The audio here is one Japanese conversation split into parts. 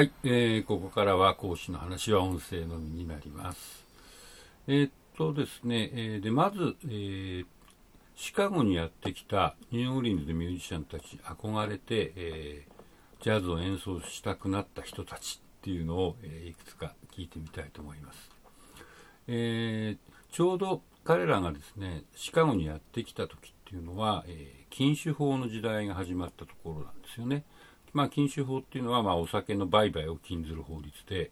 はい、えー、ここからは講師の話は音声のみになります。えーっとですね、えーでまず、えーシカゴにやってきたニューオーリンズでミュージシャンたち憧れて、えージャズを演奏したくなった人たちっていうのを、えーいくつか聞いてみたいと思います。えーちょうど彼らがですねシカゴにやってきた時っていうのは、えー禁酒法の時代が始まったところなんですよね。まあ、禁酒法っていうのは、まあ、お酒の売買を禁ずる法律で、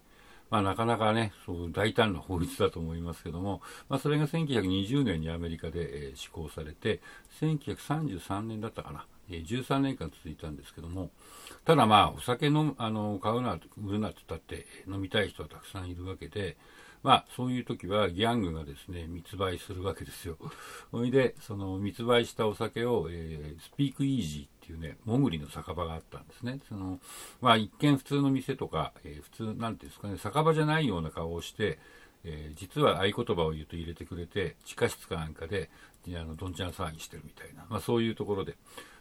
まあ、なかなかね、そう大胆な法律だと思いますけども、まあ、それが1920年にアメリカで、えー施行されて、1933年だったかな、えー13年間続いたんですけども、ただまあ、お酒のあの買うな、売るなって言ったって、飲みたい人はたくさんいるわけで、まあ、そういう時はギャングがですね、密売するわけですよ。それで、その密売したお酒を、えースピークイージーっていうね、もぐりの酒場があったんですね。その、まあ一見普通の店とか、えー普通、なんていうんですかね、酒場じゃないような顔をして、えー実は合言葉を言うと入れてくれて、地下室かなんかで、あの、どんちゃん騒ぎしてるみたいな、まあそういうところで。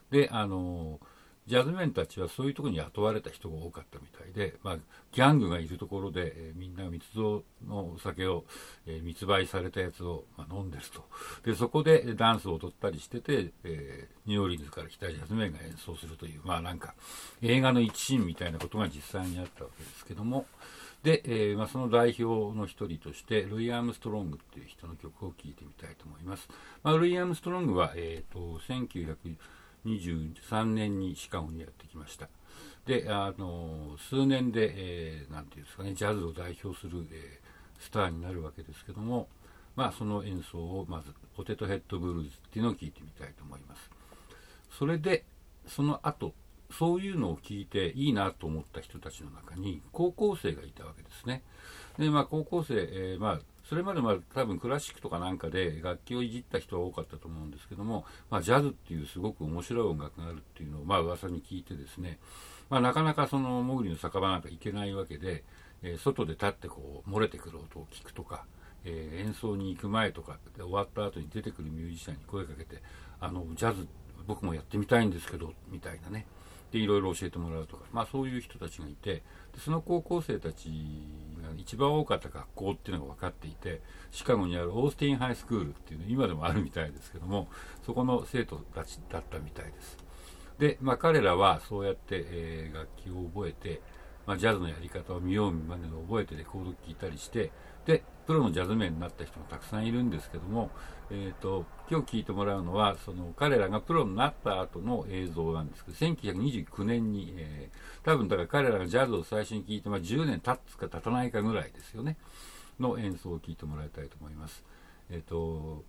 で、あのジャズメンたちはそういうところに雇われた人が多かったみたいで、まあ、ギャングがいるところで、えーみんな密造のお酒を、えー密売されたやつを、まあ、飲んでると。で、そこでダンスを踊ったりしてて、えーニューオーリンズから来たジャズメンが演奏するという、まあなんか、映画の一シーンみたいなことが実際にあったわけですけども、で、えーまあ、その代表の一人として、ルイ・アームストロングっていう人の曲を聴いてみたいと思います。まあ、ルイ・アームストロングは、えー、と23年にシカゴにやってきました。で、あの数年で、えーていうんですかね、ジャズを代表する、えースターになるわけですけども、まあ、その演奏をまず、ポテトヘッドブルーズっていうのを聴いてみたいと思います。それで、その後、そういうのを聞いていいなと思った人たちの中に高校生がいたわけですね。で、まあ高校生、えーまあそれまでまあ多分クラシックとかなんかで楽器をいじった人は多かったと思うんですけども、まあジャズっていうすごく面白い音楽があるっていうのをまあ噂に聞いてですね、まあなかなかそのモグリの酒場なんか行けないわけで、えー外で立ってこう漏れてくる音を聞くとか、えー演奏に行く前とかで終わった後に出てくるミュージシャンに声かけて、あの、ジャズ僕もやってみたいんですけど、みたいなね。で、いろいろ教えてもらうとか、まあそういう人たちがいて、でその高校生たちが一番多かった学校っていうのが分かっていて、シカゴにあるオースティンハイスクールっていうの今でもあるみたいですけども、そこの生徒たちだったみたいです。で、まあ彼らはそうやって、えー楽器を覚えて、まあ、ジャズのやり方を見よう見まねの覚えてレコード聴いたりして、で、プロのジャズメンになった人もたくさんいるんですけども、えっ、と、今日聞いてもらうのは、その彼らがプロになった後の映像なんですけど、1929年に、えー多分だから彼らがジャズを最初に聴いて、まあ、10年経つか経たないかぐらいですよね、の演奏を聴いてもらいたいと思います。えっ、と、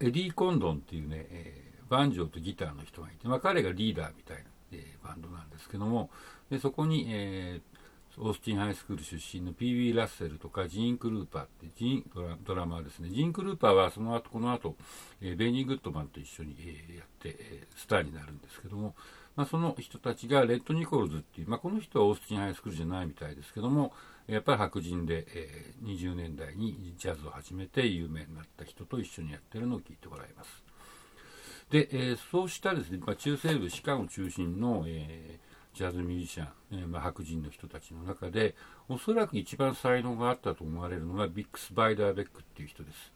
エディ・コンドンっていうね、えーバンジョーとギターの人がいて、まあ、彼がリーダーみたいな、えーバンドなんですけども、でそこに、えーオースティンハイスクール出身の P.B. ラッセルとかジーン・クルーパーってジーンドラドラマーですね。ジーン・クルーパーはその後、この後、えーベニー・グッドマンと一緒に、えやって、えスターになるんですけども、まあ、その人たちがレッド・ニコルズっていう、まあ、この人はオースティンハイスクールじゃないみたいですけども、やっぱり白人で、えー20年代にジャズを始めて有名になった人と一緒にやってるのを聞いてもらいます。で、えーそうしたですね、まあ、中西部シカゴ中心の、えージャズミュージシャン、えーまあ、白人の人たちの中で、おそらく一番才能があったと思われるのがビックス・バイダーベックっていう人です。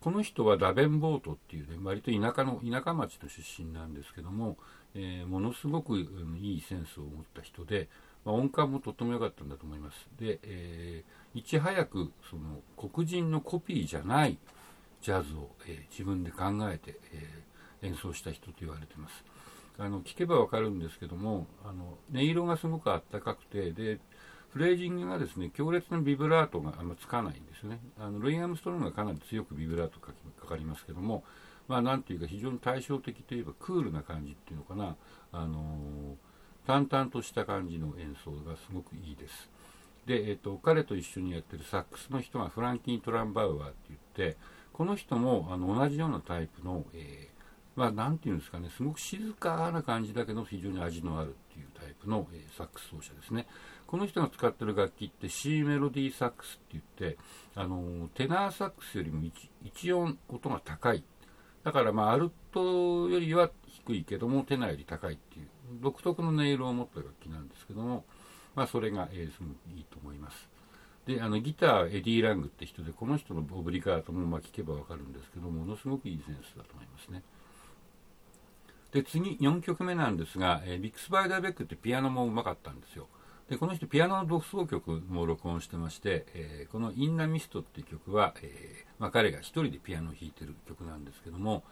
この人はダベンボートっていうね、割と田舎の、田舎町の出身なんですけども、えーものすごく、いいセンスを持った人で、まあ、音感もとっても良かったんだと思います。で、えーいち早く、その、黒人のコピーじゃないジャズを、えー自分で考えて、え演奏した人と言われてます。あの聞けばわかるんですけどもあの音色がすごくあったかくてでフレージングがですね強烈なビブラートがあんまつかないんですね。あのルイ・アムストロングがかなり強くビブラートかかりますけどもまあなんていうか非常に対照的といえばクールな感じっていうのかな。あの淡々とした感じの演奏がすごくいいです。で、えっと彼と一緒にやってるサックスの人がフランキー・トランバウアーって言ってこの人もあの同じようなタイプの、えーまあ、なんていうんですかね、すごく静かな感じだけど、非常に味のあるっていうタイプの、えサックス奏者ですね。この人が使ってる楽器って C メロディーサックスって言って、あのテナーサックスよりも一一音音が高い。だから、まあ、アルトよりは低いけども、テナーより高いっていう、独特の音色を持った楽器なんですけども、まあ、それが、えー、すごくいいと思います。であのギターエディ・ラングって人でこの人のオブリガートもまあ聞けば分かるんですけどものすごくいいセンスだと思いますね。で次4曲目なんですが、えー、ビックス・バイダーベックってピアノもうまかったんですよ。でこの人ピアノの独奏曲も録音してまして、えー、この「インナミスト」っていう曲は、えー、まあ、彼が1人でピアノを弾いてる曲なんですけども、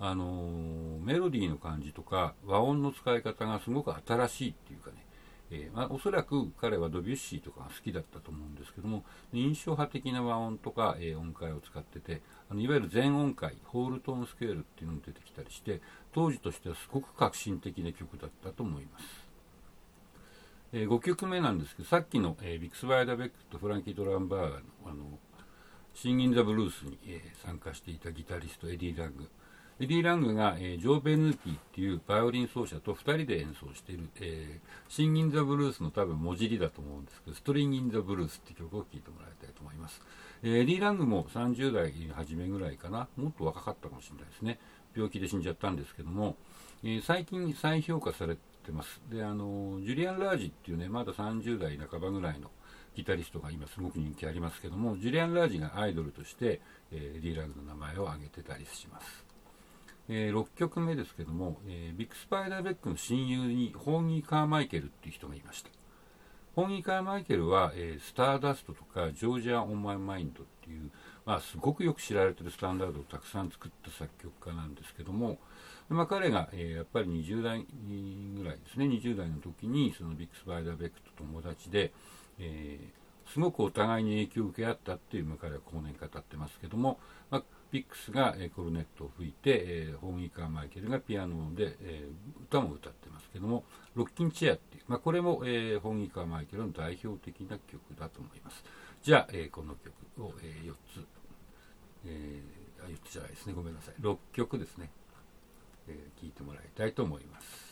あの、メロディーの感じとか和音の使い方がすごく新しいっていうかね、えー、ま、おそらく彼はドビュッシーとかが好きだったと思うんですけども印象派的な和音とか、えー、音階を使っててあのいわゆる全音階ホールトーンスケールっていうのも出てきたりして当時としてはすごく革新的な曲だったと思います、えー、5曲目なんですけどさっきの、えビックス・バイダベックとフランキー・トランバウアーのあのシンギン・ザ・ブルースに、え参加していたギタリストエディ・ラング。エディ・ラングが、えー、ジョー・ベヌーティっていうバイオリン奏者と2人で演奏している、えー、シンギン・ザ・ブルースの多分もじりだと思うんですけど、ストリンギン・ザ・ブルースって曲を聴いてもらいたいと思います。えー、エディ・ラングも30代初めぐらいかな、もっと若かったかもしれないですね。病気で死んじゃったんですけども、え、最近再評価されてます。で、あの、ジュリアン・ラージっていうね、まだ30代半ばぐらいのギタリストが今すごく人気ありますけども、ジュリアン・ラージがアイドルとして、えー、エディ・ラングの名前を挙げてたりします。えー、6曲目ですけども、えー、ビッグスパイダーベックの親友にホーギー・カーマイケルっていう人がいました。ホーギー・カーマイケルは、えー、スターダストとかジョージア・オン・マイ・マインドっていう、まあ、すごくよく知られてるスタンダードをたくさん作った作曲家なんですけども、まあ、彼が、えー、やっぱり20代ぐらいですね。20代の時にそのビッグスパイダーベックと友達で、えー、すごくお互いに影響を受け合ったっていう、彼は後年語ってますけども、まあ、ピックスが、えコルネットを吹いて、えー、ホーギー・カーマイケルがピアノで、えー、歌も歌ってますけどもロッキンチェアっていう、まあ、これも、えー、ホーギー・カーマイケルの代表的な曲だと思います。じゃあ、えー、この曲を、えー、4つ、えー、あ4つじゃないですね。ごめんなさい。6曲ですね、えー、聴いてもらいたいと思います。